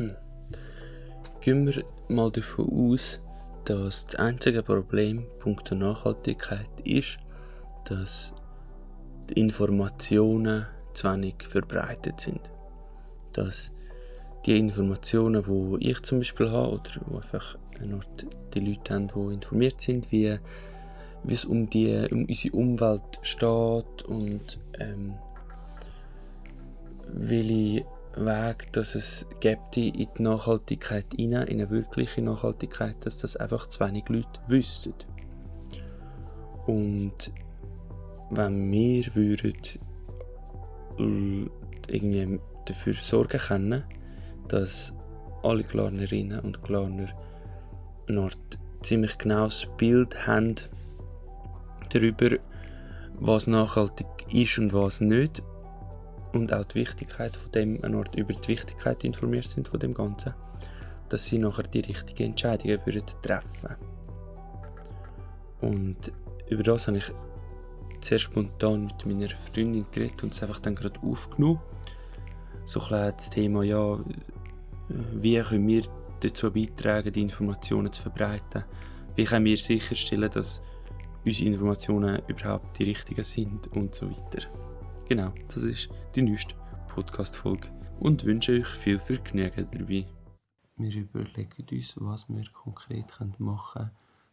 Hm. Gehen wir mal davon aus, dass das einzige Problem punkto Nachhaltigkeit ist, dass die Informationen zu wenig verbreitet sind. Dass die Informationen, die ich zum Beispiel habe, oder wo einfach die Leute haben, die informiert sind, wie, wie es um, die, um unsere Umwelt steht und ähm, welche Weg, dass es gibt in die Nachhaltigkeit rein, in eine wirkliche Nachhaltigkeit, dass das einfach zu wenig Leute wüssten. Und wenn wir würden irgendwie dafür sorgen können, dass alle Glarnerinnen und Glarner ein ziemlich genaues Bild haben darüber, was nachhaltig ist und was nicht und auch die Wichtigkeit von dem, Art über die Wichtigkeit informiert sind von dem Ganzen, dass sie nachher die richtigen Entscheidungen würden treffen. Und über das habe ich sehr spontan mit meiner Freundin geredet und es einfach dann gerade aufgenommen. So ein das Thema, ja, wie können wir dazu beitragen, die Informationen zu verbreiten? Wie können wir sicherstellen, dass unsere Informationen überhaupt die richtigen sind und so weiter. Genau, das ist die neueste Podcast-Folge und wünsche euch viel Vergnügen dabei. Wir überlegen uns, was wir konkret machen können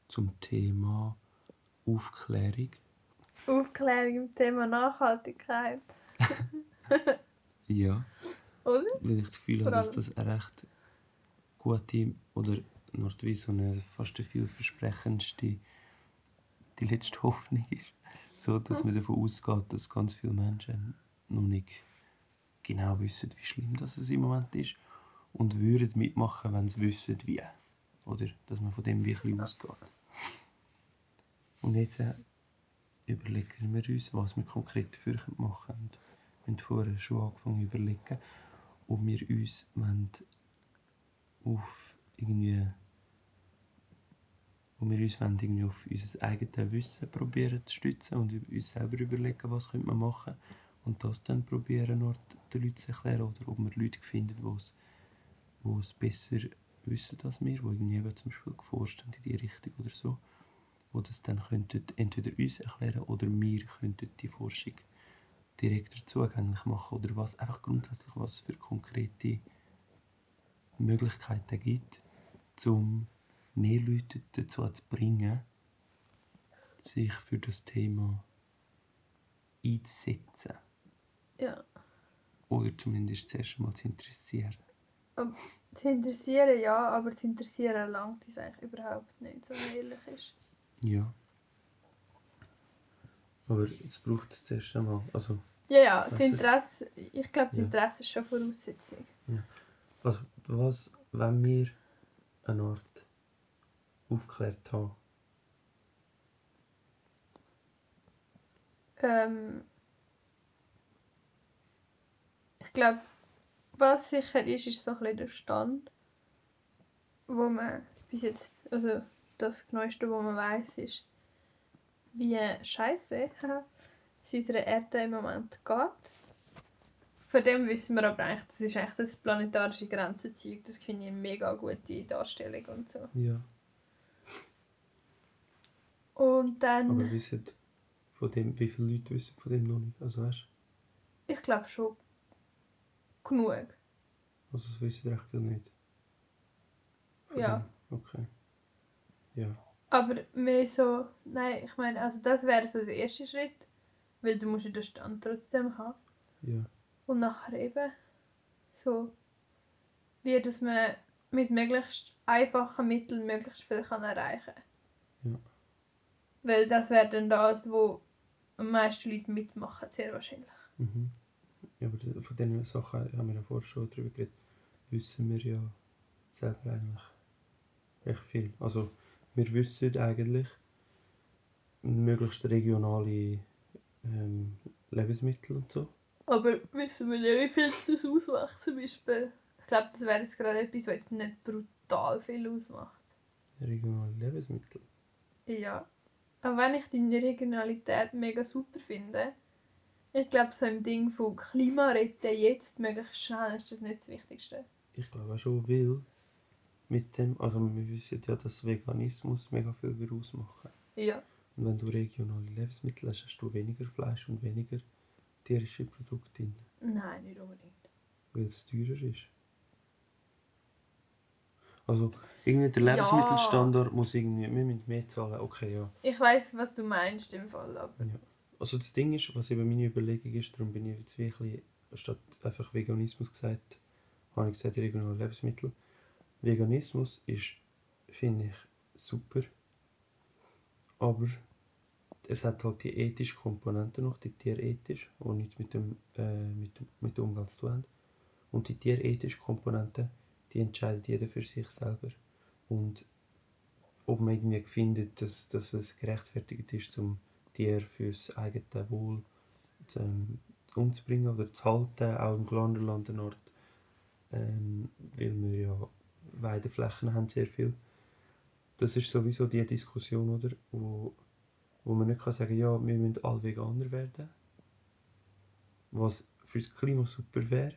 zum Thema Aufklärung. Aufklärung im Thema Nachhaltigkeit. ja. Oder? Weil ich das Gefühl habe, dass das eine recht gute oder noch wie so eine fast eine vielversprechendste die letzte Hoffnung ist so, dass man davon ausgeht, dass ganz viele Menschen noch nicht genau wissen, wie schlimm das es im Moment ist und würden mitmachen, wenn sie wissen, wie. Oder dass man von dem wirklich ausgeht. Und jetzt äh, überlegen wir uns, was wir konkret dafür machen können. Wir haben vorher schon angefangen zu überlegen, ob wir uns auf irgendwie wo wir uns irgendwie auf unser eigenes Wissen probieren zu stützen und uns selber überlegen, was könnte man machen und das dann probieren den Leuten zu erklären oder ob wir Leute finden, die es besser wissen als wir, die irgendwie zum Beispiel geforscht haben in die Richtung oder so, wo das dann könnten entweder uns erklären oder wir könnten die Forschung direkter zugänglich machen oder was einfach grundsätzlich was für konkrete Möglichkeiten gibt, um mehr Leute dazu zu bringen, sich für das Thema einzusetzen. Ja. Oder zumindest zuerst einmal zu interessieren. Um, zu interessieren ja, aber zu interessieren langt es eigentlich überhaupt nicht, so ehrlich ist. Ja. Aber es braucht zuerst einmal, also... Ja, ja, das Interesse, ich glaube, das Interesse ja. ist schon Voraussetzung. Ja. Also, was, wenn wir eine Art aufgeklärt haben? Ähm, ich glaube, was sicher ist, ist so ein bisschen der Stand, wo man bis jetzt, also das Neueste, was man weiß, ist, wie scheiße es unserer Erde im Moment geht. Von dem wissen wir aber eigentlich, das ist eigentlich das planetarische Grenzenzeug. Das finde ich eine mega gute Darstellung und so. Ja. Und dann... Aber wissen von dem, wie viele Leute wissen von dem noch nicht? Also weißt Ich glaube schon genug. Also das wissen recht viele nicht? Von ja. Dem? Okay. Ja. Aber mehr so, nein, ich meine, also das wäre so der erste Schritt, weil du musst ja den Stand trotzdem haben. Ja. Und nachher eben so, wie dass man mit möglichst einfachen Mitteln möglichst viel kann erreichen kann. Ja. Weil das wäre dann das, wo am meisten Leute mitmachen, sehr wahrscheinlich. Mhm. Ja, aber von diesen Sachen haben wir ja vorher schon darüber geredet, wissen wir ja selber eigentlich recht viel. Also wir wissen eigentlich möglichst regionale ähm, Lebensmittel und so. Aber wissen wir ja, wie viel das ausmacht zum Beispiel? Ich glaube, das wäre jetzt gerade etwas, was jetzt nicht brutal viel ausmacht. Regionale Lebensmittel? Ja. Auch wenn ich deine Regionalität mega super finde, ich glaube, so im Ding von Klima retten jetzt möglichst schnell ist das nicht das Wichtigste. ich glaube auch schon, will mit dem, also wir wissen ja, dass Veganismus mega viel will ausmachen Ja. Und wenn du regionale Lebensmittel hast, hast du weniger Fleisch und weniger tierische Produkte drin, Nein, nicht unbedingt. weil es teurer ist. Also irgendwie der Ja. Lebensmittelstandard muss irgendwie, wir müssen mehr zahlen, okay, ja. Ich weiß, was du meinst im Fall, aber Also das Ding ist, was eben meine Überlegung ist, darum bin ich jetzt wirklich, statt einfach Veganismus gesagt, habe ich gesagt regionale Lebensmittel. Veganismus ist, finde ich, super, aber es hat halt die ethische Komponente noch, die tierethisch, die nichts mit, dem, äh, mit, mit der Umwelt zu tun haben. Und die tierethische Komponente, die entscheidet jeder für sich selber. Und ob man irgendwie findet, dass, dass es gerechtfertigt ist, zum Tier fürs eigene Wohl ähm, umzubringen oder zu halten, auch im Glanderland einen Ort, ähm, weil wir ja Weideflächen haben sehr viel. Das ist sowieso die Diskussion, oder, wo, wo man nicht kann sagen ja, wir müssen alle Veganer werden, was für das Klima super wäre,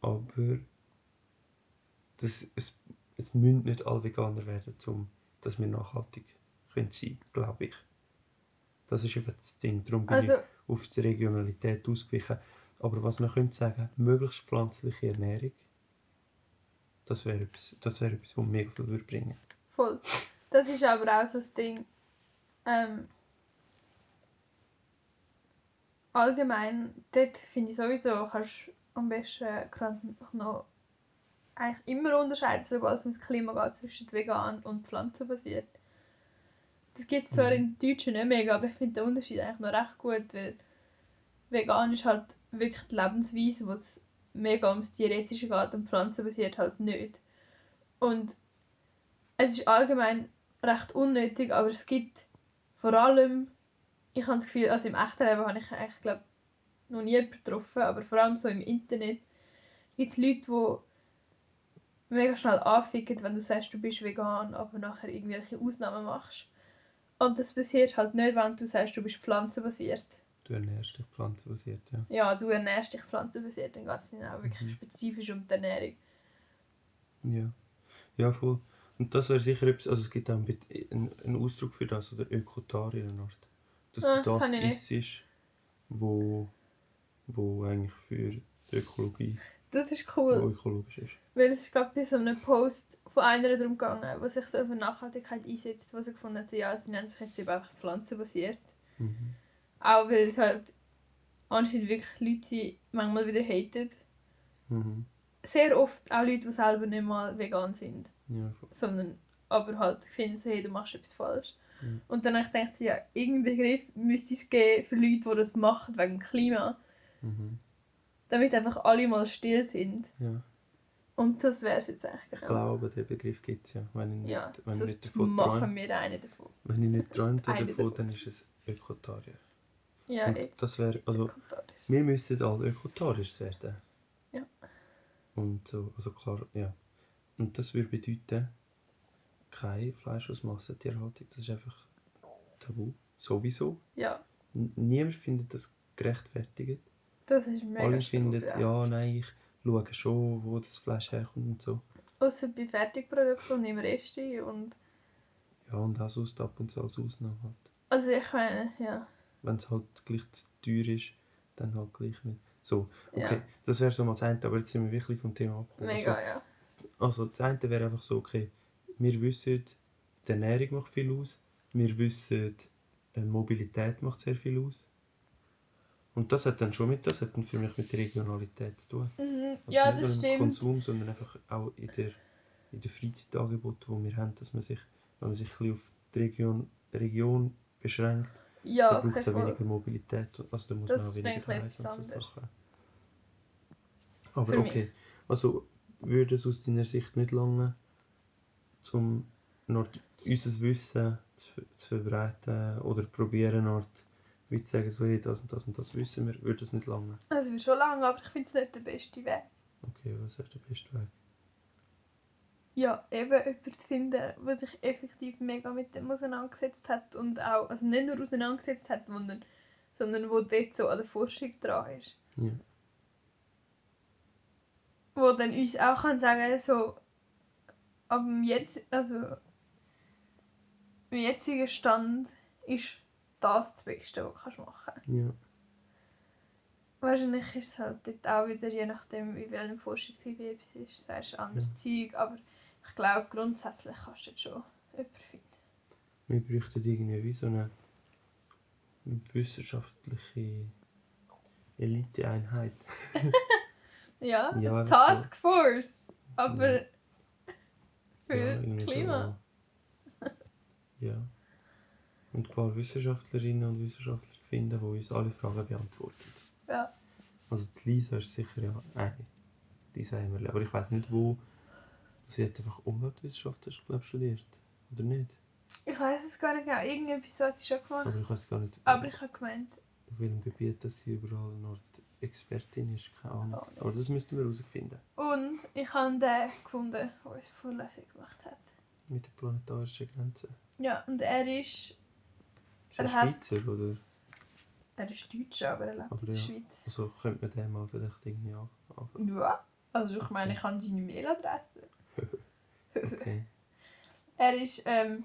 aber das, es, es müssen nicht alle Veganer werden, um dass wir nachhaltig können sein glaube ich. Das ist eben das Ding. Darum bin also ich auf die Regionalität ausgewichen. Aber was man könnte sagen, möglichst pflanzliche Ernährung, das wäre etwas, das wäre etwas, was mega viel würde bringen voll. Das ist aber auch so das Ding. Ähm, allgemein, dort finde ich sowieso, kannst du am besten gerade noch eigentlich immer unterscheiden, sobald es ums Klima geht, zwischen vegan und pflanzenbasiert. Das gibt es zwar Mhm. in Deutschen nicht mega, aber ich finde den Unterschied eigentlich noch recht gut, weil vegan ist halt wirklich die Lebensweise, wo es mega ums Theoretische geht und pflanzenbasiert halt nicht. Und es ist allgemein recht unnötig, aber es gibt vor allem, ich habe das Gefühl, also im echten Leben habe ich eigentlich, glaube noch nie getroffen, aber vor allem so im Internet gibt es Leute, die mega schnell anficken, wenn du sagst, du bist vegan, aber nachher irgendwelche Ausnahmen machst. Und das passiert halt nicht, wenn du sagst, du bist pflanzenbasiert. Du ernährst dich pflanzenbasiert, ja. Ja, du ernährst dich pflanzenbasiert, dann geht es dann auch wirklich Mhm. spezifisch um die Ernährung. Ja, ja voll. Und das wäre sicher etwas, also es gibt auch einen, Ausdruck für das, oder Ökotarier eine Art. Dass Ah, du das ich nicht. isst, wo, wo eigentlich für die Ökologie, Das ist cool, ökologisch ist. Weil es ist gerade bei so einem Post von einer darum gegangen, die sich so für Nachhaltigkeit einsetzt, wo sie gefunden hat, so, ja, sie nennen sich jetzt eben einfach pflanzenbasiert. Mhm. Auch weil es halt anscheinend wirklich Leute sind, manchmal wieder haten. Mhm. Sehr oft auch Leute, die selber nicht mal vegan sind, Ja, sondern aber halt finden so, hey, du machst etwas falsch. Mhm. Und dann habe ich ja, irgendeinen Begriff müsste es geben für Leute, die das machen wegen dem Klima, Mhm. damit einfach alle mal still sind. ja. Und das wäre es jetzt eigentlich Ich glaube, den Begriff gibt es ja. Wenn ich nicht, Ja, wenn ich nicht sonst davon machen träume, wir einen davon. wenn ich nicht träume davon, davon. dann ist es Ökotarier. Ja, Und jetzt. das wäre, also. Wir müssen alle ökotarisch werden. Ja. Und so, also klar, ja. Und das würde bedeuten, kein Fleisch aus Massentierhaltung. Das ist einfach tabu. Sowieso. Ja, N niemand findet das gerechtfertigt. das ist mega Alle finden, ja. nein, ich schaue schon, wo das Fleisch herkommt und so. Außer bei Fertigprodukten und im Resti und... Ja, und auch sonst ab und zu als Ausnahme halt. Also ich meine, ja. Wenn es halt gleich zu teuer ist, dann halt gleich nicht. So, okay, Ja. das wäre so mal das eine, aber jetzt sind wir wirklich vom Thema abgekommen. Mega, Also, ja. Also das eine wäre einfach so, okay, wir wissen, die Ernährung macht viel aus. Wir wissen, Mobilität macht sehr viel aus. Und das hat dann schon mit, das hat dann für mich mit der Regionalität zu tun. Mhm. Also Ja, nicht das stimmt. Konsum, sondern einfach auch in der, in der Freizeitangeboten, die wir haben, dass man sich, wenn man sich ein bisschen auf die Region, Region beschränkt, Ja, dann braucht es auch weniger Mobilität. Also da muss Das man auch weniger reisen und so. Sachen. Aber Für mich. okay, also würde es aus deiner Sicht nicht lange, um unser Wissen zu, zu verbreiten oder probieren, Art, zu sagen, so, hey, das und das und das wissen wir, würde es nicht lange. Es wird schon lange, aber ich finde es nicht der beste Weg. Okay, was ist der beste Weg? Ja, eben jemanden zu finden, der sich effektiv mega mit dem auseinandergesetzt hat und auch, also nicht nur auseinandergesetzt hat, sondern, sondern wo dort so an der Forschung dran ist. Ja. wo dann uns auch kann sagen so ab dem jetzt also im jetzigen Stand ist das das Beste, was du kannst machen Ja. Wahrscheinlich ist es halt dort auch wieder, je nachdem, wie welchem Forschungsgebiet es ist, sagst du anderes Zeug, aber ich glaube, grundsätzlich kannst du jetzt schon jemanden finden. Wir bräuchten irgendwie wie so eine wissenschaftliche Eliteeinheit. Ja, Ja, eine so. Taskforce, aber Ja. für irgendwie Klima. So, ja. Und ein paar Wissenschaftlerinnen und Wissenschaftler finden, die uns alle Fragen beantworten. Ja. Also die Lisa ist sicher ja eine. Die sagen wir. Aber ich weiß nicht wo. Sie hat einfach Umweltwissenschaften glaub, studiert. Oder nicht? Ich weiß es gar nicht genau, irgendetwas hat sie schon gemacht. Aber ich weiß gar nicht, Aber ich habe gemeint, auf welchem Gebiet dass sie überall noch Expertin ist. Keine Ahnung. Oh. Aber das müssten wir herausfinden. und ich habe den gefunden, der unsere Vorlesung gemacht hat. Mit der planetarischen Grenze. Ja, und er ist, Ist Er er hat- Schweizer oder? er ist Deutscher, aber er lebt Aber in der ja. Schweiz. Also könnte man den mal vielleicht irgendwie an- anfangen. Ja, also ich meine, ich habe seine Mailadresse. Okay. Er ist, ähm,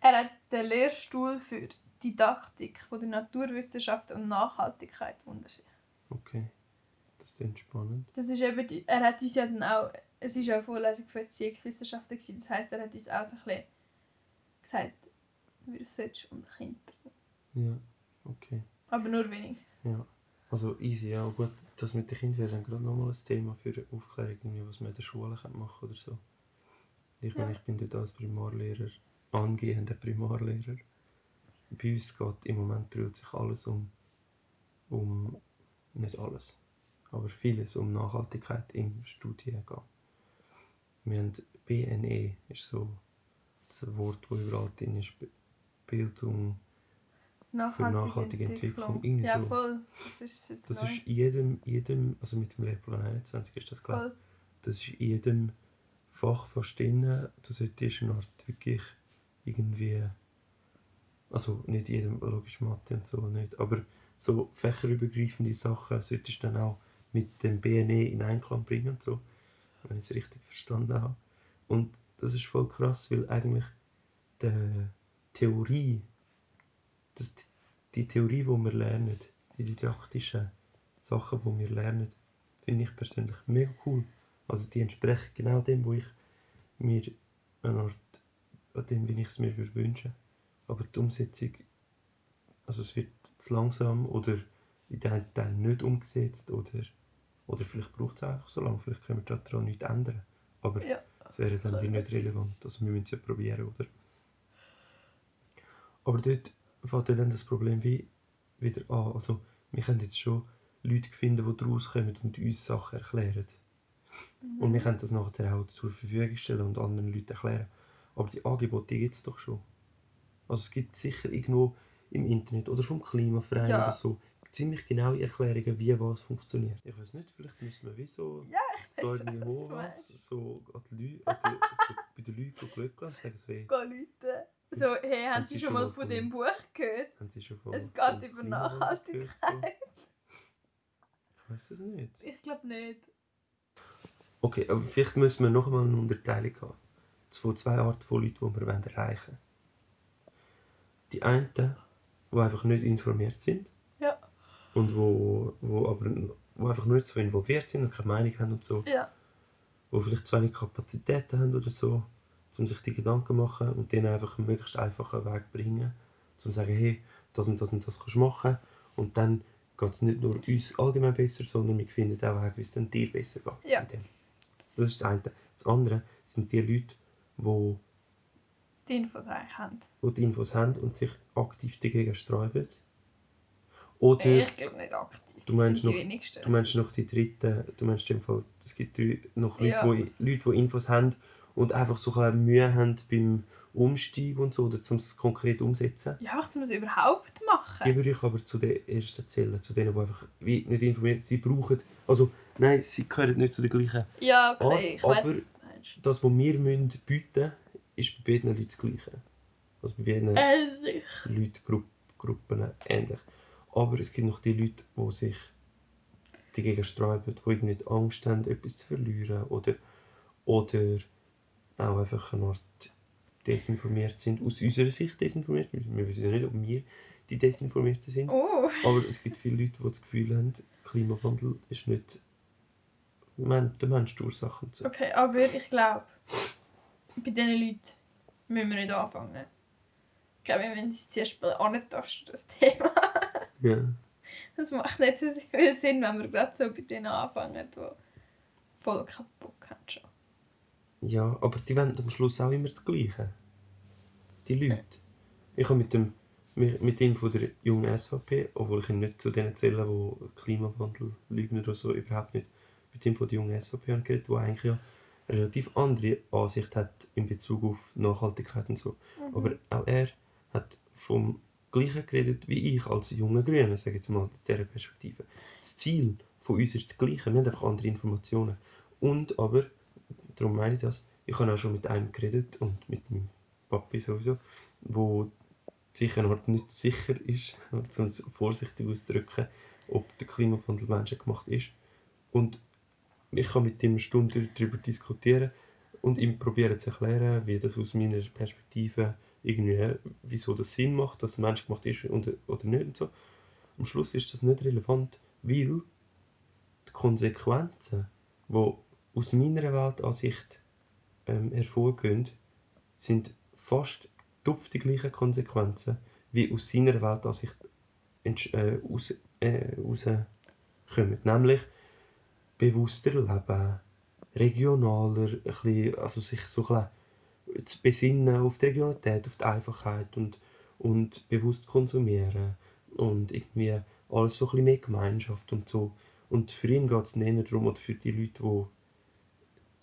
er hat den Lehrstuhl für Didaktik von der Naturwissenschaft und Nachhaltigkeit unter sich. Okay. Das klingt spannend. Das ist eben, die, er hat uns ja dann auch, es war ja eine Vorlesung für Erziehungswissenschaften, gewesen, das heisst, er hat uns auch so ein bisschen gesagt, wie solltest um Kind bringen. Ja. Okay. Aber nur wenig. Ja. Also easy, ja. Gut, das mit den Kindern wäre dann gerade nochmal ein Thema für Aufklärung, irgendwie, was man in der Schule kann machen oder so. Ich meine, Ja. ich bin dort als Primarlehrer, angehender Primarlehrer. Bei uns geht im Moment dreht sich alles um, um, nicht alles, aber vieles um Nachhaltigkeit im Studiengang. Wir haben BNE, ist so das Wort, das überall drin ist, Bildung, Nachhaltige, nachhaltige Entwicklung, irgendwie ja, so. voll. Das ist jetzt Das neu. ist jedem, jedem, also mit dem Lehrplan 21 ist das klar, voll. das ist jedem Fach drin. Du solltest eine Art wirklich irgendwie, also nicht jedem, logisch Mathe und so nicht, aber so fächerübergreifende Sachen solltest du dann auch mit dem BNE in Einklang bringen und so, wenn ich es richtig verstanden habe. Und das ist voll krass, weil eigentlich die Theorie, das, die Theorie, die wir lernen, die didaktischen Sachen, die wir lernen, finde ich persönlich mega cool. Also die entsprechen genau dem, wo ich mir eine Art, an dem, wie ich es mir würde wünschen. Aber die Umsetzung, also es wird zu langsam oder in den Teilen nicht umgesetzt oder, oder vielleicht braucht es einfach so lange, vielleicht können wir daran nichts ändern. Aber Ja. es wäre dann wie nicht relevant, also wir müssen es ja probieren, oder? Aber dort fängt dann das Problem wie wieder an. Also wir können jetzt schon Leute finden, die daraus kommen und uns Sachen erklären. Und wir können das nachher auch zur Verfügung stellen und anderen Leuten erklären. Aber die Angebote gibt es doch schon. Also es gibt sicher irgendwo im Internet oder vom Klimaverein Ja. oder so ziemlich genaue Erklärungen, wie was funktioniert. Ich weiß nicht, vielleicht müssen wir wie so, Ja, so du meinst. so, an die Leute, an die, so bei den Leuten Glück lassen, sagen Gehen Leute. So, hey, haben Haben Sie Sie schon mal von dem Buch gehört? haben sie schon von Es geht über Nachhaltigkeit. Ich weiß es nicht. Ich glaube nicht. Okay, aber vielleicht müssen wir noch einmal eine Unterteilung haben. Von zwei Arten von Leuten, die wir erreichen wollen. Die einen, die einfach nicht informiert sind. Ja. Und wo, wo aber wo einfach nicht so involviert sind und keine Meinung haben und so. Ja. Die vielleicht zu wenig Kapazitäten haben oder so, um sich die Gedanken zu machen und denen einfach einen möglichst einfachen Weg bringen. Um zu sagen, hey, das und das und das kannst du machen. Und dann geht es nicht nur uns allgemein besser, sondern wir finden auch Wege, wie es dann dir besser geht. Ja. Das ist das eine. Das andere sind die Leute, die Die Infos eigentlich haben. die, die Infos haben und sich aktiv dagegen sträuben. Oder Ich glaube nicht aktiv. Du meinst noch- du meinst noch die dritte, du meinst im Fall, es gibt noch Leute, Ja. die, Leute, die Infos haben und einfach so ein Mühe haben beim Umstieg und so, oder um es konkret umsetzen. Ja, einfach, um es überhaupt machen. Die würde ich aber zu den ersten zählen, zu denen, die einfach wie nicht informiert sind, brauchen. Also, nein, sie gehören nicht zu den gleichen. Ja, okay, ich weiß, was du meinst. Das, was wir müssen bieten ist bei beiden Leuten das Gleiche. Also bei beiden Ehrlich. Leuten, Grupp, Gruppen ähnlich. Aber es gibt noch die Leute, die sich dagegen sträuben, die irgendwie die Angst haben, etwas zu verlieren oder, oder auch einfach eine Art desinformiert sind, aus unserer Sicht desinformiert. Wir wissen ja nicht, ob wir die Desinformierten sind. Oh. Aber es gibt viele Leute, die das Gefühl haben, Klimawandel ist nicht der Mensch die Ursache. So. Okay, aber ich glaube, bei diesen Leuten müssen wir nicht anfangen. Ich glaube, wir müssen uns zuerst mal antasten, das Thema. Ja. Das macht nicht so viel Sinn, wenn wir gerade so bei denen anfangen, die voll haben schon. Ja, aber die wollen am Schluss auch immer das Gleiche. Die Leute. Ich habe mit dem mit dem von der jungen SVP, obwohl ich ihn nicht zu denen zähle, die Klimawandel leugnen oder so, überhaupt nicht. Mit dem von der jungen SVP habe ich geredet, der eigentlich ja eine relativ andere Ansicht hat in Bezug auf Nachhaltigkeit und so. Mhm. Aber auch er hat vom Gleichen geredet wie ich als junger Grüner, sage ich jetzt mal, aus dieser Perspektive. Das Ziel von uns ist das Gleiche, wir haben einfach andere Informationen. Und aber, darum meine ich das, ich habe auch schon mit einem geredet und mit meinem Papi sowieso, wo sicher noch nicht sicher ist, um es vorsichtig auszudrücken, ob der Klimawandel menschengemacht ist. Und ich kann mit ihm eine Stunde darüber diskutieren und ihm probieren zu erklären, wie das aus meiner Perspektive irgendwie, wieso das Sinn macht, dass es menschgemacht ist und, oder nicht und so. Am Schluss ist das nicht relevant, weil die Konsequenzen, die aus meiner Weltansicht ähm, hervorgehen, sind fast tupf die gleichen Konsequenzen, wie aus seiner Weltansicht äh, aus, äh, rauskommen. Nämlich bewusster leben, regionaler, bisschen, also sich so ein bisschen zu besinnen auf die Regionalität, auf die Einfachheit und, und bewusst konsumieren und irgendwie alles so ein bisschen mehr Gemeinschaft und so. Und für ihn geht es nicht darum, oder für die Leute, die,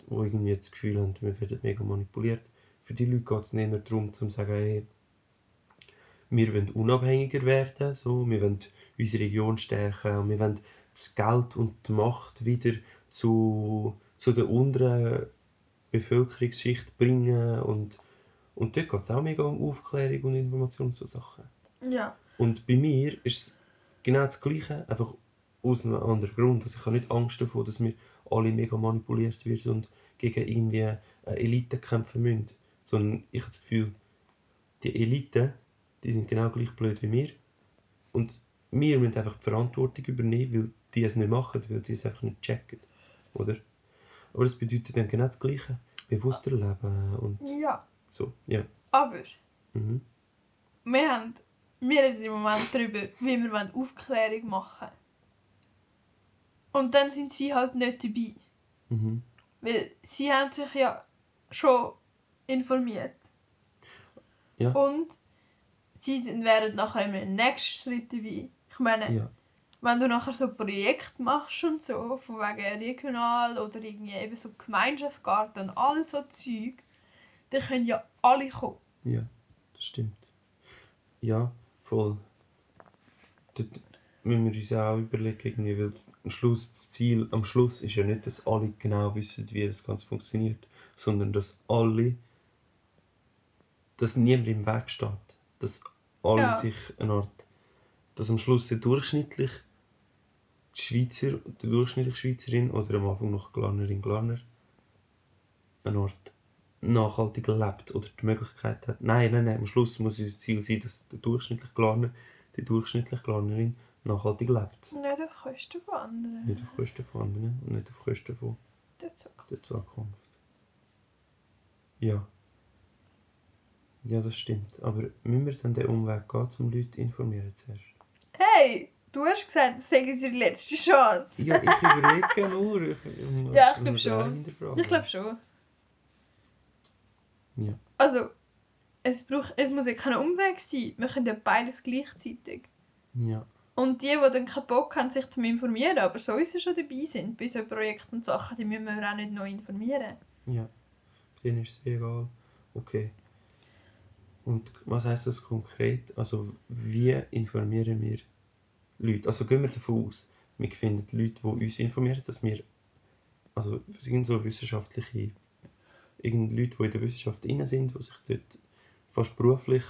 die irgendwie das Gefühl haben, wir werden mega manipuliert, für die Leute geht es nicht darum, zu sagen, hey, wir wollen unabhängiger werden, so, wir wollen unsere Region stärken und wir wollen das Geld und die Macht wieder zu, zu der unteren Bevölkerungsschicht bringen und, und dort geht es auch mega um Aufklärung und Information zu Sachen. Ja. Und bei mir ist es genau das Gleiche, einfach aus einem anderen Grund. Also ich habe nicht Angst davor, dass wir alle mega manipuliert werden und gegen irgendwie eine Elite kämpfen müssen. Sondern ich habe das Gefühl, die Elite, die sind genau gleich blöd wie wir. Und wir müssen einfach die Verantwortung übernehmen, weil die es nicht machen, weil die es einfach nicht checken. Oder? Aber das bedeutet dann genau das Gleiche. Bewusster leben und Ja. so. Ja. Aber Mhm. wir haben wir reden im Moment darüber, wie wir wollen Aufklärung machen Und dann sind sie halt nicht dabei. Mhm. Weil sie haben sich ja schon informiert. Ja. Und sie sind, wären nachher im nächsten Schritt dabei. Ich meine, Ja. wenn du nachher so Projekte machst und so, von wegen regional oder irgendwie eben so Gemeinschaftsgarten und all so Zeug, dann können ja alle kommen. Ja, das stimmt. Ja, voll. Dort müssen wir uns auch überlegen, irgendwie, weil am Schluss, das Ziel am Schluss ist ja nicht, dass alle genau wissen, wie das Ganze funktioniert, sondern dass alle, dass niemand im Weg steht. Dass alle Ja. sich eine Art, dass am Schluss der durchschnittliche Schweizer, der durchschnittliche Schweizerin oder am Anfang noch Glarnerin, Glarner, eine Art nachhaltig lebt oder die Möglichkeit hat. Nein, nein, nein, am Schluss muss unser Ziel sein, dass der durchschnittliche Glarner, die durchschnittliche Glarnerin nachhaltig lebt. Nicht auf Kosten von anderen. Nicht auf Kosten von anderen und nicht auf Kosten von Der Zug. der Zukunft. Ja. Ja, das stimmt. Aber müssen wir dann den Umweg gehen, um Leute zu informieren zuerst? Hey, du hast gesagt, das sei unsere letzte Chance. Ja, ich überlege nur. Ich, um, Ja, ich glaub das schon. Ich glaube schon. Ja. Also, es, braucht, es muss ja kein Umweg sein. Wir können ja beides gleichzeitig. Ja. Und die, die dann keinen Bock haben, sich zu informieren, aber sowieso schon dabei sind bei so Projekten und Sachen, die müssen wir auch nicht noch informieren. Ja. Denen ist es egal. Okay. Und was heißt das konkret? Also, wie informieren wir Leute? Also, gehen wir davon aus, wir finden Leute, die uns informieren, dass wir. Also, sind so wissenschaftliche. Irgend Leute, die in der Wissenschaft drin sind, die sich dort fast beruflich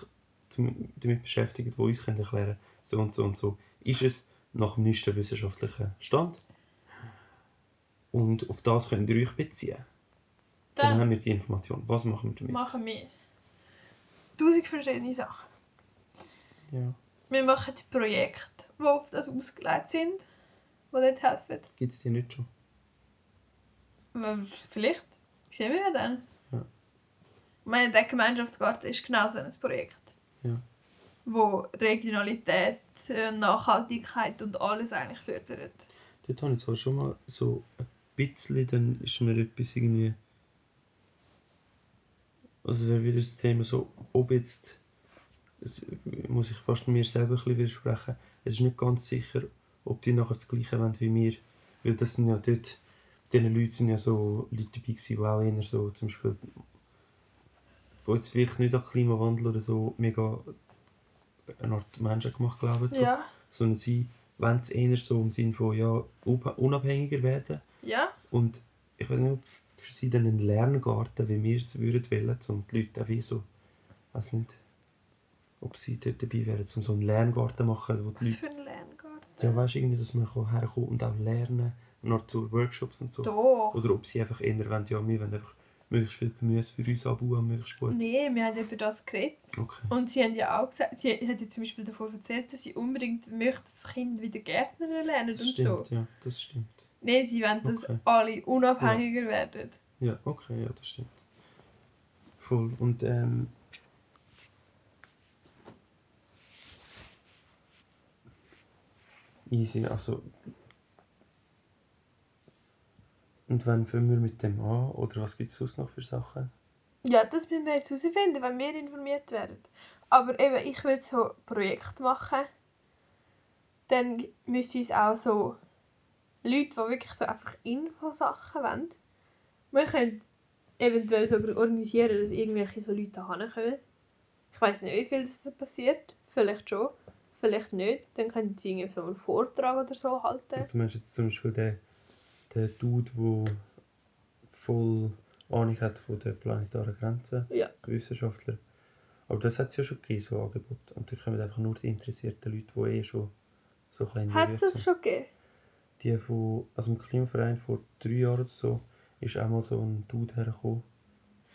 damit beschäftigen, die uns können erklären so und so und so. Ist es nach dem neuesten wissenschaftlichen Stand? Und auf das könnt ihr euch beziehen. Dann, Dann haben wir die Information. Was machen wir damit? machen wir tausend verschiedene Sachen. Ja. Wir machen Projekte, die auf das ausgelegt sind, die dort helfen. Gibt es die nicht schon? Vielleicht sehen wir ja dann. Ja. Ich meine, der Gemeinschaftsgarten ist genau so ein Projekt. Ja. Wo Regionalität, äh, Nachhaltigkeit und alles eigentlich fördert. Dort habe ich zwar schon mal so ein bisschen, dann ist mir etwas irgendwie. Also wäre wieder das Thema so, ob jetzt. Das muss ich fast mir selber ein widersprechen. Es ist nicht ganz sicher, ob die nachher das Gleiche wollen wie wir. Weil das sind ja dort. Diese Leute sind ja so Leute dabei die auch eher so zum Beispiel. Die jetzt wirklich nicht an Klimawandel oder so mega eine Art menschengemacht glauben. So. Ja. Sondern sie wollen es eher so im Sinne von ja, unab- unabhängiger werden. Ja. Und ich weiß nicht, ob für sie dann ein Lerngarten, wie wir es würden wollen, um die Leute auch wie so, weiß nicht, ob sie dort dabei wären, um so einen Lerngarten zu machen, wo die Was Leute, für ein Lerngarten. ja weißt du, irgendwie, dass man kann herkommen und auch lernen, noch zu Workshops und so. Doch. Oder ob sie einfach eher wollen, ja, wir wollen einfach möglichst viel Gemüse für uns anbauen, möglichst gut. Nee, wir haben über das geredet. Okay. Und sie haben ja auch gesagt, sie hat ja zum Beispiel davon erzählt, dass sie unbedingt möchte, dass das Kind wieder Gärtner lernen Das und stimmt, so. ja, das stimmt. Nein, sie wollen, dass Okay. alle unabhängiger werden. Ja, okay, ja, das stimmt. Voll. Und ähm. Easy, also. Und wann fangen wir mit dem an? Oder was gibt es sonst noch für Sachen? Ja, das müssen wir jetzt herausfinden, wenn wir informiert werden. Aber eben, ich würde so ein Projekt machen. Dann müssen es auch so Leute, die wirklich so einfach Infosachen wollen. Wir können eventuell sogar organisieren, dass irgendwelche so Leute kommen. Ich weiß nicht, wie viel das so passiert. Vielleicht schon, vielleicht nicht. Dann können sie irgendwie so einen Vortrag oder so halten. Du meinst jetzt zum Beispiel den, den Dude, der voll Ahnung hat von der planetaren Grenzen, Ja. Wissenschaftler. Aber das hat es ja schon gegeben, so Angebote. Und da kommen einfach nur die interessierten Leute, die eh schon so klein Hat es das schon gegeben? Die von, also im Klimaverein vor drei Jahren oder so, ist auch mal so ein Dude hergekommen.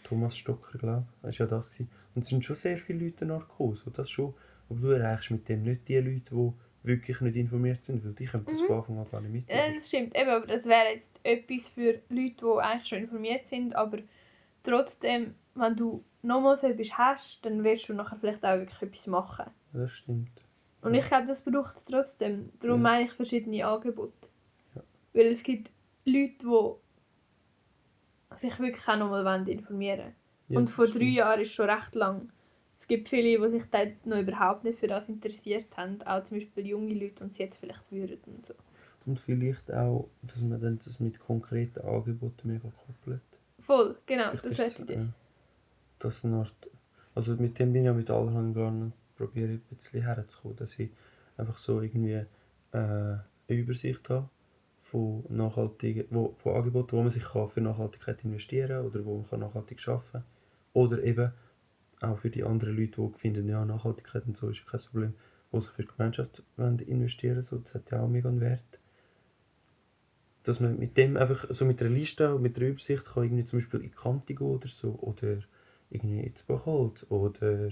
Thomas Stocker, glaube ich. Das war ja das. Gewesen. Und es sind schon sehr viele Leute danach gekommen. So, das schon. Aber du erreichst mit dem nicht die Leute, die wirklich nicht informiert sind, weil die können das Mhm. von Anfang an gar nicht Ja, mitnehmen. das stimmt. Eben, aber das wäre jetzt etwas für Leute, die eigentlich schon informiert sind, aber trotzdem, wenn du nochmal so etwas hast, dann wirst du nachher vielleicht auch wirklich etwas machen. Ja, das stimmt. Und Ja. ich glaube, das braucht es trotzdem. Darum Ja. meine ich verschiedene Angebote. Ja. Weil es gibt Leute, die sich wirklich auch nochmal informieren wollen. Ja, Und vor drei. Jahren ist schon recht lang. Es gibt viele, die sich dort noch überhaupt nicht für das interessiert haben. Auch zum Beispiel junge Leute und sie jetzt vielleicht würden und so. Und vielleicht auch, dass man dann das mit konkreten Angeboten mega koppelt. Voll, genau, Vielleicht das wäre die Idee. ja, dass eine Art, also mit dem bin ich ja mit allerhand Garnen probiere ich ein bisschen herzukommen, dass ich einfach so irgendwie äh, eine Übersicht habe von nachhaltigen, wo, von Angeboten, wo man sich kann für Nachhaltigkeit investieren oder wo man kann nachhaltig arbeiten kann. Oder eben auch für die anderen Leute, die finden, ja, Nachhaltigkeit und so ist kein Problem, die sich für die Gemeinschaft wollen investieren so, das hat ja auch mega einen Wert. Dass man mit dem einfach, so mit einer Liste und mit einer Übersicht kann irgendwie zum Beispiel in die Kante gehen oder so, oder irgendwie ins Bachholz oder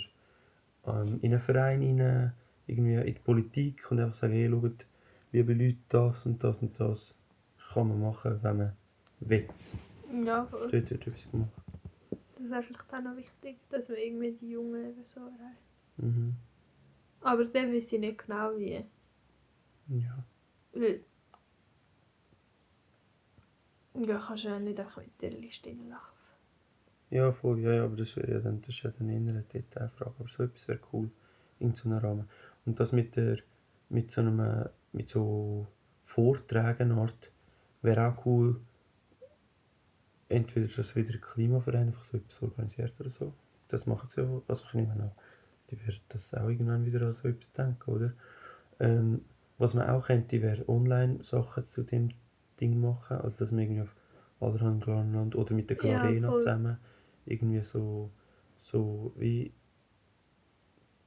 ähm, in einen Verein rein, irgendwie in die Politik und einfach sagen, hey, schaut, liebe Leute, das und das und das kann man machen, wenn man will. Ja, voll. Dort wird etwas gemacht. Das wäre vielleicht auch noch wichtig, dass wir irgendwie die Jungen eben so erreichen. Mhm. Aber dann weiß ich nicht genau wie. Ja. Weil. Ja, kannst du ja nicht einfach mit der Liste reinlaufen. Ja, voll, ja, ja, aber das wäre ja dann, das ist ja dann eine Detailfrage. Aber so etwas wäre cool, in so einem Rahmen. Und das mit der, mit so einem, mit so Vorträgen Art, wäre auch cool, entweder dass wieder ein Klimaverein einfach so etwas organisiert oder so. Das machen sie ja, also ich nehme an, die werden das auch irgendwann wieder an so etwas denken, oder? Ähm, was man auch könnte, wäre Online-Sachen zu dem Ding machen, also dass man irgendwie auf allerhand Land oder mit der Ja, Clarena voll. zusammen irgendwie so, so wie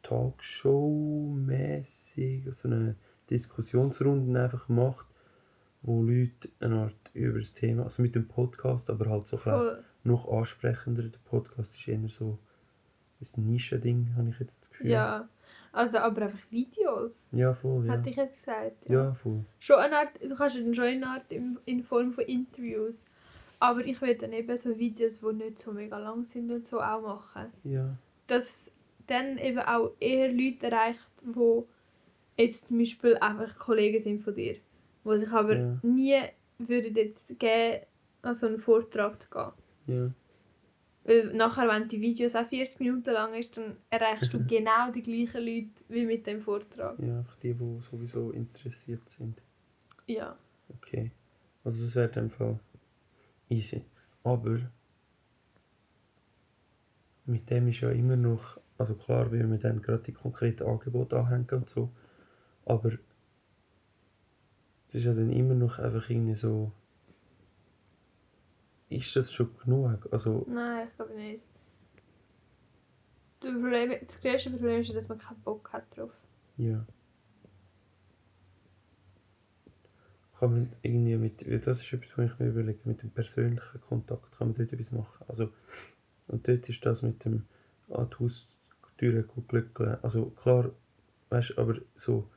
Talkshow-mäßig so eine Diskussionsrunde einfach macht, wo Leute eine Art über das Thema, also mit dem Podcast, aber halt so Voll. noch ansprechender. Der Podcast ist eher so ein Nischending, habe ich jetzt das Gefühl. Ja. Also, aber einfach Videos, Ja, voll, ja. hätte ich jetzt gesagt. Ja, voll. Schon eine Art, du kannst ja dann schon eine Art in, in Form von Interviews. Aber ich will dann eben so Videos, die nicht so mega lang sind und so auch machen. Ja, Dass dann eben auch eher Leute erreicht, die jetzt zum Beispiel einfach Kollegen sind von dir. Die sich aber Ja. nie würden jetzt geben, an so einen Vortrag zu gehen. ja. Weil nachher, wenn die Videos auch 40 Minuten lang ist, dann erreichst du genau die gleichen Leute wie mit dem Vortrag. Ja, einfach die, die sowieso interessiert sind. Ja. Okay. Also das wäre in dem Fall easy. Aber mit dem ist ja immer noch, also klar, wir wir dann gerade die konkreten Angebote anhängen und so, aber es ist ja dann immer noch einfach irgendwie so, ist das schon genug? Also, Nein, ich glaube nicht. Das, Problem, das größte Problem ist, ja, dass man keinen Bock hat drauf. ja. Kann man irgendwie mit, ja, das ist etwas, was ich mir überlege, mit dem persönlichen Kontakt kann man dort etwas machen. Also, und dort ist das mit dem an die Haustür gut glückeln. Also klar, weißt aber so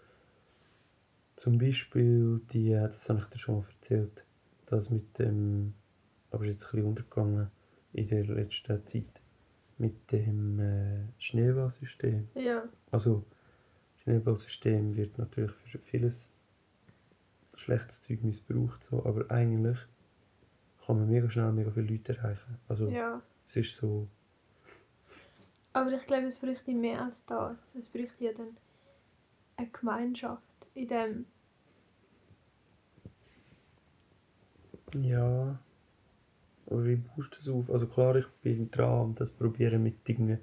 zum Beispiel die, äh, das habe ich dir schon mal erzählt, das mit dem, aber ist jetzt ein bisschen untergegangen in der letzten Zeit, mit dem äh, Schneeballsystem. Ja. Also, Schneeballsystem wird natürlich für vieles schlechtes Zeug missbraucht, so, aber eigentlich kann man mega schnell mega viele Leute erreichen. Also, ja. es ist so, Aber ich glaube, es bräuchte mehr als das. Es bräuchte ja dann eine Gemeinschaft in dem. ja. Aber wie baust du das auf? Also, klar, ich bin dran und das probieren mit Dingen,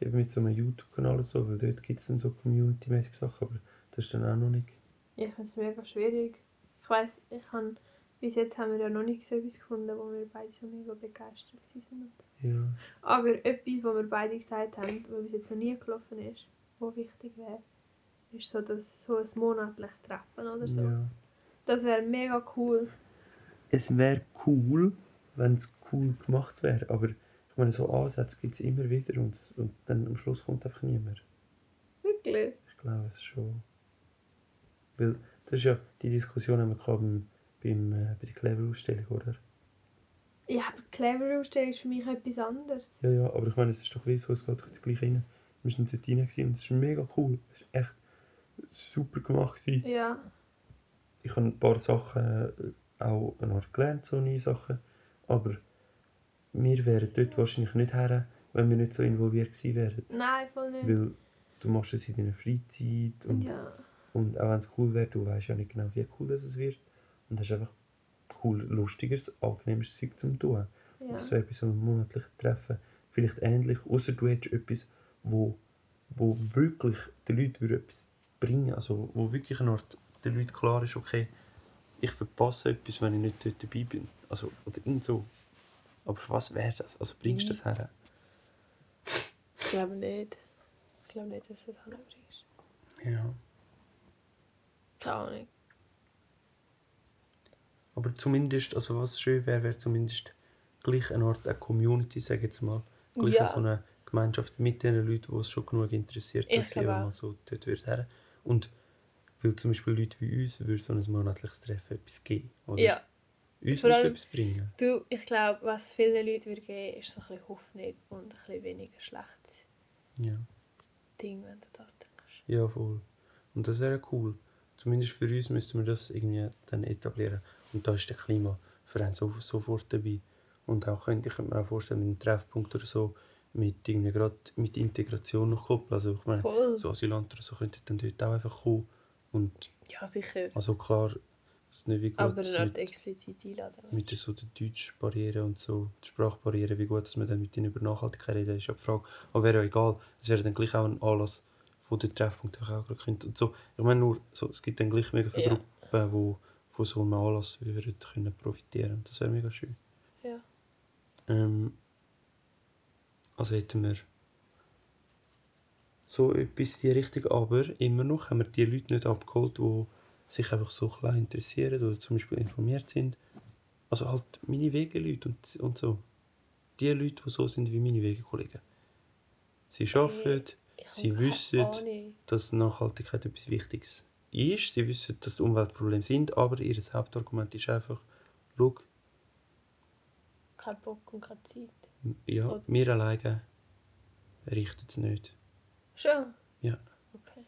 eben mit so einem YouTube-Kanal so, weil dort gibt es dann so community-mäßige Sachen, aber das ist dann auch noch nicht. Ja, ich finde es mega schwierig. Ich weiß, ich habe bis jetzt haben wir ja noch nicht so etwas gefunden, wo wir beide so mega begeistert waren. Ja. Aber etwas, wo wir beide gesagt haben, was bis jetzt noch nie gelaufen ist, was wichtig wäre, ist so, das, so ein monatliches Treffen oder so. ja. Das wäre mega cool. es wäre cool, wenn es cool gemacht wäre, aber ich meine, so Ansätze gibt es immer wieder und, und dann am Schluss kommt einfach niemand. Wirklich. Ich glaube es schon. Weil das ist ja, die Diskussion haben wir beim, beim, äh, bei der Clever-Ausstellung, oder? Ja, aber clever Ausstellung ist für mich etwas anderes. Ja, ja, aber ich meine, es ist doch wie so, es geht doch jetzt gleich rein. Wir sind dort rein und es ist mega cool. Es ist echt super gemacht gewesen. Ja. Ich habe ein paar Sachen äh, auch Art gelernt, so neue Sachen. Aber wir wären dort wahrscheinlich nicht her, wenn wir nicht so involviert gewesen wären. Nein, voll nicht. Weil du machst es in deiner Freizeit und, ja. und auch wenn es cool wird, du weißt ja nicht genau, wie cool das es wird. Und hast einfach cool, lustiges, angenehmes Zeug zum tun. ja. Das wäre bei so einem monatlichen Treffen vielleicht ähnlich, außer du hättest etwas, wo, wo wirklich den Leuten etwas bringen also wo wirklich eine Art den Leuten klar ist, okay, ich verpasse etwas, wenn ich nicht dort dabei bin. Also, oder irgend so. Aber was wäre das? Also bringst du das her? Ich glaube nicht. Ich glaube nicht, dass das hinbringst. Ja. Keine Ahnung. Aber zumindest, also was schön wäre, wäre zumindest gleich eine Art eine Community, sage ich jetzt mal. Gleich Ja. so eine Gemeinschaft mit den Leuten, die es schon genug interessiert, Ich dass sie auch. mal so dort wird her. Und weil zum Beispiel Leute wie uns würde so ein monatliches Treffen etwas geben. Oder? Ja. Uns Vor allem- etwas bringen. Du, ich glaube, was vielen Leuten würde geben, ist so ein bisschen Hoffnung und ein bisschen weniger schlechtes Ja. Ding, wenn du das denkst. ja, voll. Und das wäre cool. Zumindest für uns müssten wir das irgendwie dann etablieren. Und da ist der Klimaverein so, sofort dabei. Und auch könnte, ich könnte mir auch vorstellen, mit einem Treffpunkt oder so, mit, irgendwie grad mit Integration noch koppeln. Also ich meine, Voll. so Asylanten so könnten dann dort auch einfach kommen. Und Ja, sicher. also klar, es ist nicht wie gut Aber eine Art mit, explizit einladen. mit so der Deutschbarriere und so, die Sprachbarriere, wie gut dass man dann mit ihnen über Nachhaltigkeit reden, ist ja die Frage. Aber wäre ja egal, es wäre dann gleich auch ein Anlass, wo der Treffpunkt auch gerade könnte. Und so, ich meine nur, so, es gibt dann gleich mega viele Ja. Gruppen, die von so einem Anlass würden können profitieren und das wäre mega schön. Ja. Ähm, also hätten wir so etwas in die Richtung, aber immer noch haben wir die Leute nicht abgeholt, die sich einfach so klein interessieren oder zum Beispiel informiert sind. Also halt meine Wegeleute und, und so. Die Leute, die so sind wie meine Wegekollegen. Sie arbeiten, sie wissen, Ahnung. dass Nachhaltigkeit etwas Wichtiges ist. Sie wissen, dass die Umweltprobleme sind, aber ihr Hauptargument ist einfach, schau, Kein Bock und keine Zeit. Ja, Oder- wir alleine richten es nicht. Schon? Ja. Okay.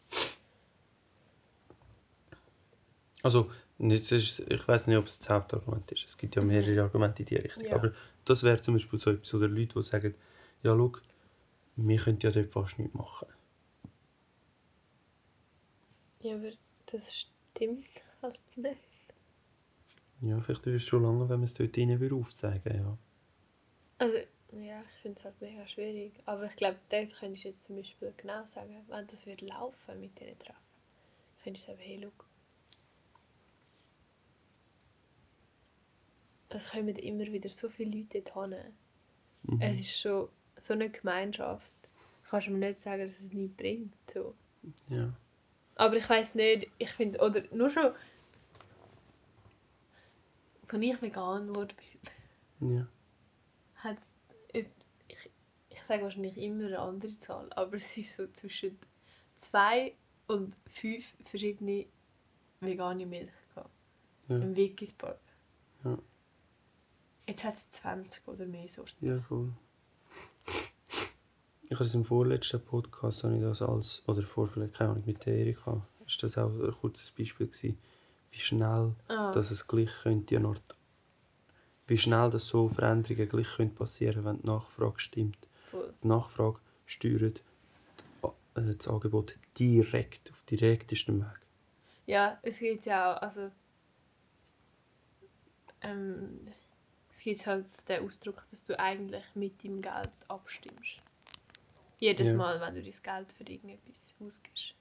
Also, nicht, ich weiß nicht, ob es das Hauptargument ist. Es gibt ja mehrere Argumente in die Richtung. Ja. Aber das wäre zum Beispiel so etwas, oder Leute, die sagen, ja, schau, wir können ja dort fast nichts machen. Ja, aber das stimmt halt nicht. Ja, vielleicht ist es schon lange, wenn man es dort rein würde aufzeigen ja. Also, ja, ich finde es halt mega schwierig. Aber ich glaube, dort könntest du jetzt zum Beispiel genau sagen, wenn das wird laufen mit diesen Treffen, könntest du sagen, hey, schau. Es kommen immer wieder so viele Leute hin. Mhm. Es ist schon so eine Gemeinschaft. Kannst du mir nicht sagen, dass es nichts bringt. So. ja. Aber ich weiß nicht, ich finde, oder nur schon, als ich vegan geworden bin, Ja. hat es, sage wahrscheinlich immer eine andere Zahl, aber es ist so zwischen zwei und fünf verschiedene vegane Milch gehabt. Ja. Im Wikispark. Ja. Jetzt hat es 20 oder mehr Sorten. Ja, voll. Ich habe das im vorletzten Podcast, habe ich das als, oder vor vielleicht, keine Ahnung, mit der Erika, ist das auch ein kurzes Beispiel gewesen, wie schnell Ah, dass es gleich könnte eine Art, wie schnell das so Veränderungen gleich können passieren wenn die Nachfrage stimmt. Voll. Die Nachfrage steuert äh, das Angebot direkt, auf direktestem Weg. Ja, es gibt ja auch, also ähm, es gibt halt den Ausdruck, dass du eigentlich mit deinem Geld abstimmst. Jedes Ja. Mal, wenn du dein Geld für irgendetwas ausgibst.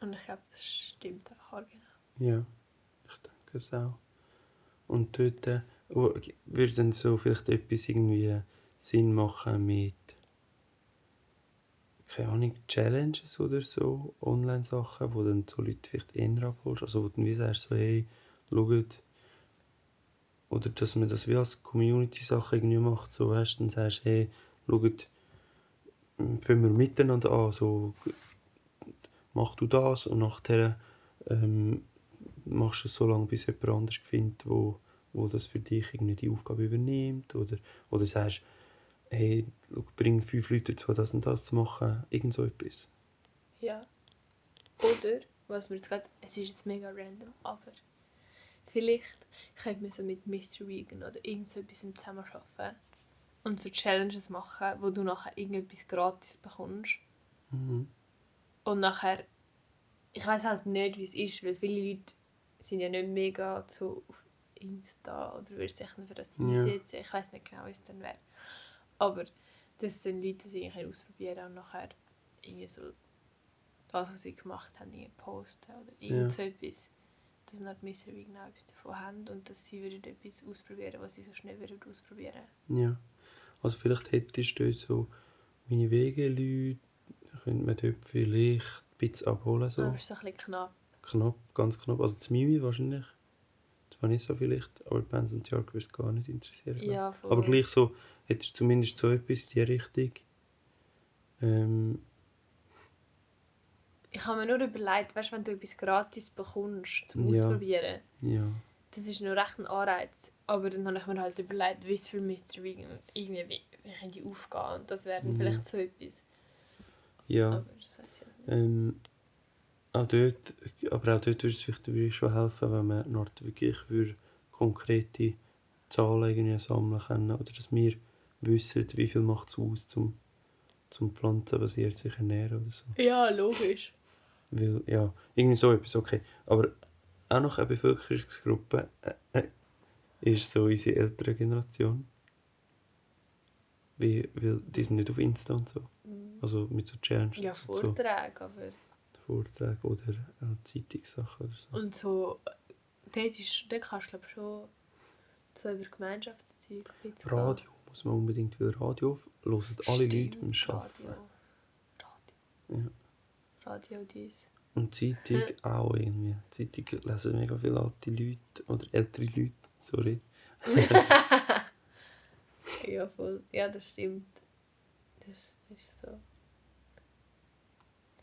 Und ich glaube, das stimmt auch genau. Ja, ich denke es auch. Und dort äh, würde dann so vielleicht etwas irgendwie Sinn machen mit, keine Ahnung, Challenges oder so, Online-Sachen, wo dann so Leute vielleicht eher abholst. Also wo du dann wie sagst, so, hey, schaut, oder dass man das wie als Community-Sache irgendwie macht, so weißt, dann sagst hey, schaut, m, fangen wir miteinander an, so, mach du das und nachher ähm, machst du es so lange, bis jemand anderes findet, wo, wo das für dich irgendwie die Aufgabe übernimmt. Oder, oder sagst, hey, bring fünf Leute dazu, das und das zu machen. Irgend so etwas. Ja. Oder, was mir jetzt gerade, es ist jetzt mega random, aber vielleicht könnte man so mit Mr. Vegan oder irgend so etwas zusammenarbeiten und so Challenges machen, wo du nachher irgendetwas gratis bekommst. Mhm. Und nachher, ich weiß halt nicht, wie es ist, weil viele Leute sind ja nicht mega so auf Insta oder würden sich nicht für das Ja. einsetzen. Ich weiß nicht genau, wie es dann wäre. Aber dass dann Leute das irgendwie ausprobieren und nachher irgendwie so das, was sie gemacht haben, irgendwie posten oder irgend Ja. so etwas. Dass dann die Mr. Vegan auch etwas davon haben und dass sie würden etwas ausprobieren, was sie so schnell würden ausprobieren. Ja. Also vielleicht hättest du dort so meine Wege-Leute, könnte man dort vielleicht ein bisschen abholen. So. Aber es ist so ein bisschen knapp. Knapp, ganz knapp. Also das Mimi wahrscheinlich. Zwar nicht so vielleicht, aber Benz und Jark würde es gar nicht interessieren. ich. Ja. Aber gleich so, hättest du zumindest so etwas in die Richtung. Ähm, Ich habe mir nur überlegt, weißt, wenn du etwas gratis bekommst zum Ja. Ausprobieren, ja. das ist noch recht ein Anreiz. Aber dann habe ich mir halt überlegt, wie es für Mr. Vegan irgendwie wie, wie könnte ich aufgehen. Und das wäre Ja. vielleicht so etwas. Ja. Aber das ich nicht. Ähm, auch dort, aber auch dort würde es vielleicht schon helfen, wenn man Art wirklich würde konkrete Zahlen irgendwie sammeln können. Oder dass wir wissen, wie viel macht es aus, zum, zum pflanzenbasiert sich ernähren oder so. Ja, logisch. Weil, ja, irgendwie so etwas, okay. Aber auch noch eine Bevölkerungsgruppe äh, äh, ist so unsere ältere Generation. Wie, weil die sind nicht auf Insta und so. Also mit so Challenges Ja, und so. Vorträge, aber... Vorträge oder auch Zeitungssachen oder so. Und so... Dort, ist, dort kannst du, schon so über Gemeinschaftszeug. Radio muss man unbedingt, weil Radio hören alle Leute beim Arbeiten. Radio. Radio. Ja. Radio dies. Und Zeitung auch irgendwie. Zeitung lesen mega viele alte Leute oder ältere Leute, sorry. ja, voll. Ja, das stimmt. Das ist so.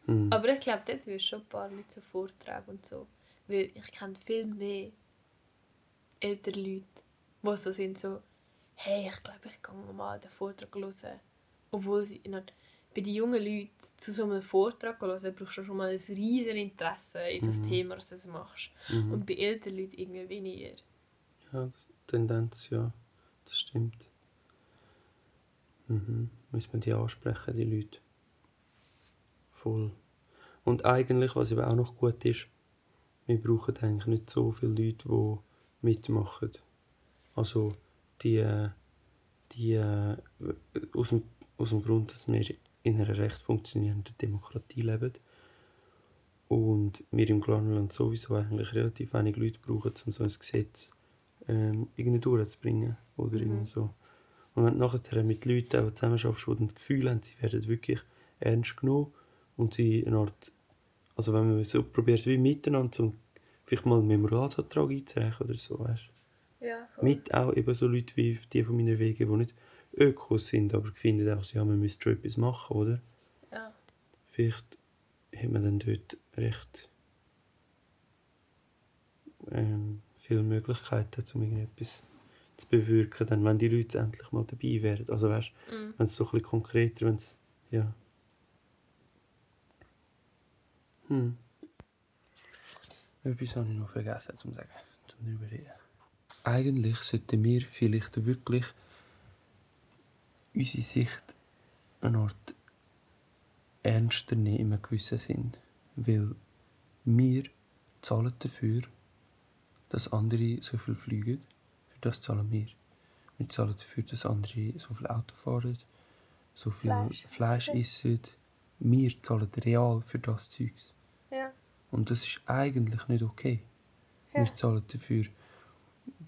Hm. Aber ich glaube, dort wirst du schon ein paar mit so Vorträgen und so. Weil ich kenne viel mehr ältere Leute, die so sind, so, hey, ich glaube, ich gehe mal den Vortrag hören. Obwohl sie noch, bei den jungen Leuten zu so einem Vortrag hören, brauchst du schon mal ein riesiges Interesse in das Mhm. Thema, das du machst. Mhm. Und bei älteren Leuten irgendwie weniger. Ja, das Tendenz, ja. Das stimmt. Mhm. Müssen wir die ansprechen, die Leute. Voll. Und eigentlich, was eben auch noch gut ist, wir brauchen eigentlich nicht so viele Leute, die mitmachen. Also die, die äh, aus, dem, aus dem Grund, dass wir in einer recht funktionierenden Demokratie leben und wir im Glanland sowieso eigentlich relativ wenig Leute brauchen, um so ein Gesetz ähm, irgendwie durchzubringen. Oder Mhm. so. Und wenn du nachher mit Leuten auch zusammenarbeitest, die das Gefühl haben, sie werden wirklich ernst genommen und sie eine Art, also wenn man so probiert, wie miteinander so vielleicht mal einen Memorialsantrag einzureichen oder so, weißt Ja, Mit auch eben so Leute wie die von meiner Wege, die nicht Ökos sind, aber finden auch, ja, man müsste schon etwas machen, oder? Ja. Vielleicht hat man dann dort recht ähm, viele Möglichkeiten, um irgendetwas zu bewirken, dann, wenn die Leute endlich mal dabei wären. Also weißt, Mhm. wenn es so ein bisschen konkreter, wenn es, ja. Hm. Etwas habe ich noch vergessen zu sagen, zum darüber reden. Eigentlich sollten wir vielleicht wirklich unsere Sicht eine Art ernster nehmen in einem gewissen Sinn. Weil wir zahlen dafür, dass andere so viel fliegen. Für das zahlen wir. Wir zahlen dafür, dass andere so viel Auto fahren, so viel Fleisch Fleisch, essen. essen. Wir zahlen real für das Zeugs. Und das ist eigentlich nicht okay. Ja. Wir zahlen dafür,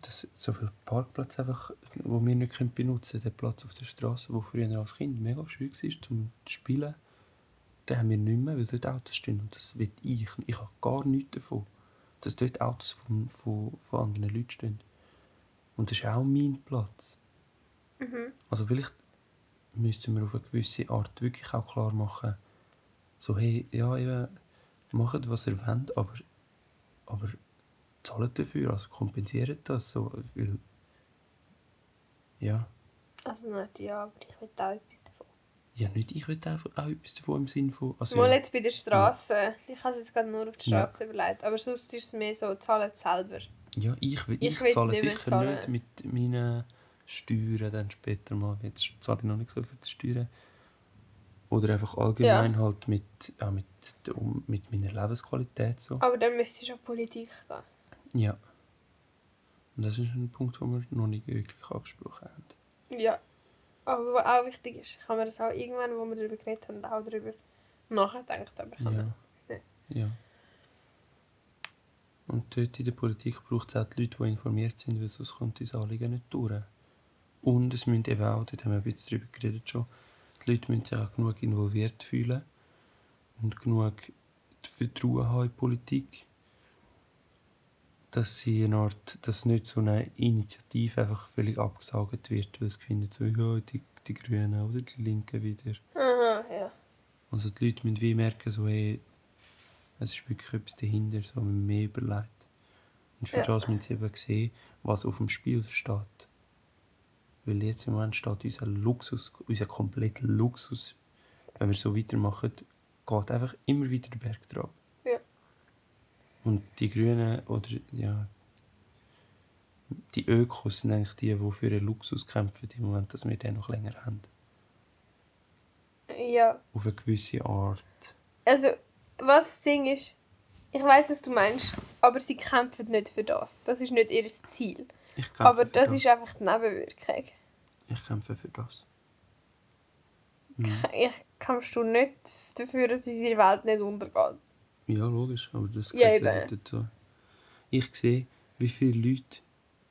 dass so viele Parkplätze einfach, wo wir nicht können benutzen können, der Platz auf der Straße, wo früher als Kind mega schön war zum Spielen, den haben wir nicht mehr, weil dort Autos stehen. Und das will ich. Ich habe gar nichts davon, dass dort Autos von, von, von anderen Leuten stehen. Und das ist auch mein Platz. Mhm. Also vielleicht müssten wir auf eine gewisse Art wirklich auch klar machen, so hey, ja, eben, macht was ihr wollt, aber, aber zahlt dafür, also kompensiert das, so, weil, ja, Also nicht ja, aber ich will auch etwas davon. ja nicht, ich will auch, auch etwas davon im Sinn von, also, Mal ja, jetzt bei der Straße. Ich habe es jetzt gerade nur auf die Ja. Straße überlegt. Aber sonst ist es mehr so, zahlen selber. ja, ich will, Ich ich, will zahle nicht sicher zahlen. nicht mit meinen Steuern dann später mal, jetzt zahle ich noch nicht so viel Steuern, oder einfach allgemein halt mit, ja, mit, Um- mit meiner Lebensqualität so. Aber dann müsstest du auf Politik gehen. Ja. Und das ist ein Punkt, den wir noch nicht wirklich angesprochen haben. Ja. Aber was auch wichtig ist, habe mir das auch irgendwann, wo wir darüber geredet haben, auch darüber nachgedacht. Aber habe Ja. nicht. ja. Und dort in der Politik braucht es auch die Leute, die informiert sind, weil sonst kommt unser Anliegen nicht durch. Und es müssen eben auch, dort haben wir ein bisschen darüber geredet schon, die Leute müssen sich auch genug involviert fühlen und genug Vertrauen haben in die Politik, dass sie eine Art, dass nicht so eine Initiative einfach völlig abgesagt wird, weil sie finden so, ja, die, die Grünen oder die Linken wieder. Aha, ja. Also die Leute müssen wie merken, so, hey, es ist wirklich etwas dahinter, so man mehr überlegt. Und für Ja. das müssen sie eben sehen, was auf dem Spiel steht. Weil jetzt im Moment steht unser Luxus, unser kompletter Luxus, wenn wir so weitermachen, geht einfach immer wieder der Berg drauf. Ja. Und die Grünen oder ja, die Ökos sind eigentlich die, die für ihren Luxus kämpfen im Moment, dass wir den noch länger haben. Ja. Auf eine gewisse Art. Also, was das Ding ist, ich weiß, was du meinst, aber sie kämpfen nicht für das. Das ist nicht ihr Ziel. Ich kämpfe Aber für das ist einfach die Nebenwirkung. Ich kämpfe für das. Mhm. Ich kämpfst du nicht dafür, dass unsere Welt nicht untergeht. Ja, logisch, aber das Ja, gehört ja eben. dazu. Ich sehe, wie viele Leute,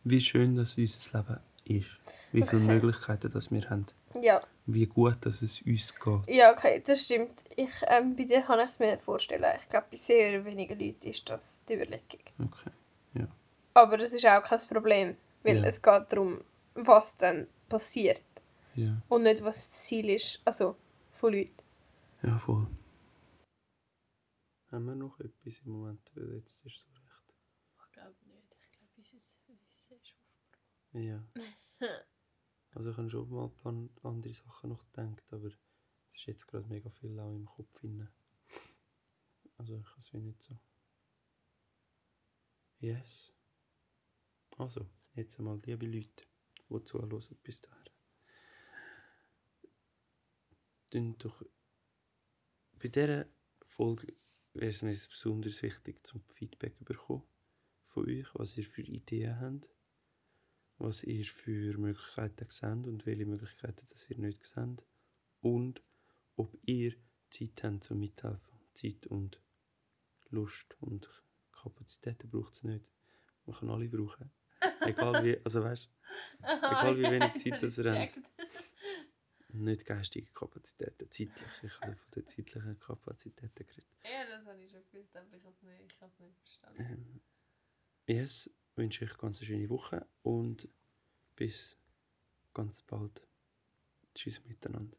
wie schön dass unser Leben ist. Wie viele Okay. Möglichkeiten das wir haben. Ja, Wie gut dass es uns geht. ja okay, das stimmt. Ich, ähm, bei dir kann ich es mir vorstellen. Ich glaube, bei sehr wenigen Leuten ist das die Überlegung. Okay. Aber das ist auch kein Problem, weil Ja. es geht darum, was dann passiert Ja, und nicht, was das Ziel ist, also von Leuten. ja voll. Haben wir noch etwas im Moment? Weil Jetzt ist so recht. Ich glaube nicht. Ich glaube, unser Wissen ist Ja. Also ich habe schon mal ein paar andere Sachen noch gedacht, aber es ist jetzt gerade mega viel auch im Kopf drin. Also ich kann es wie nicht so. Yes. Also, jetzt einmal liebe Leute, die zuhören bis dahin. Tun doch bei dieser Folge wäre es mir jetzt besonders wichtig, zum Feedback zu bekommen von euch, was ihr für Ideen habt was ihr für Möglichkeiten seht und welche Möglichkeiten das ihr nicht seht. Und ob ihr Zeit habt zum Mithelfen. Zeit und Lust und Kapazitäten braucht es nicht. Man kann alle brauchen. Egal wie, also weißt Egal wie wenig Zeit das ihr habt. Nicht geistige Kapazitäten, zeitliche. Ich habe von den zeitlichen Kapazitäten geredet. Ja, das habe ich schon gewusst, aber ich habe es nicht, ich habe es nicht verstanden. Ähm, yes, wünsche euch ganz eine schöne Woche und bis ganz bald. Tschüss miteinander.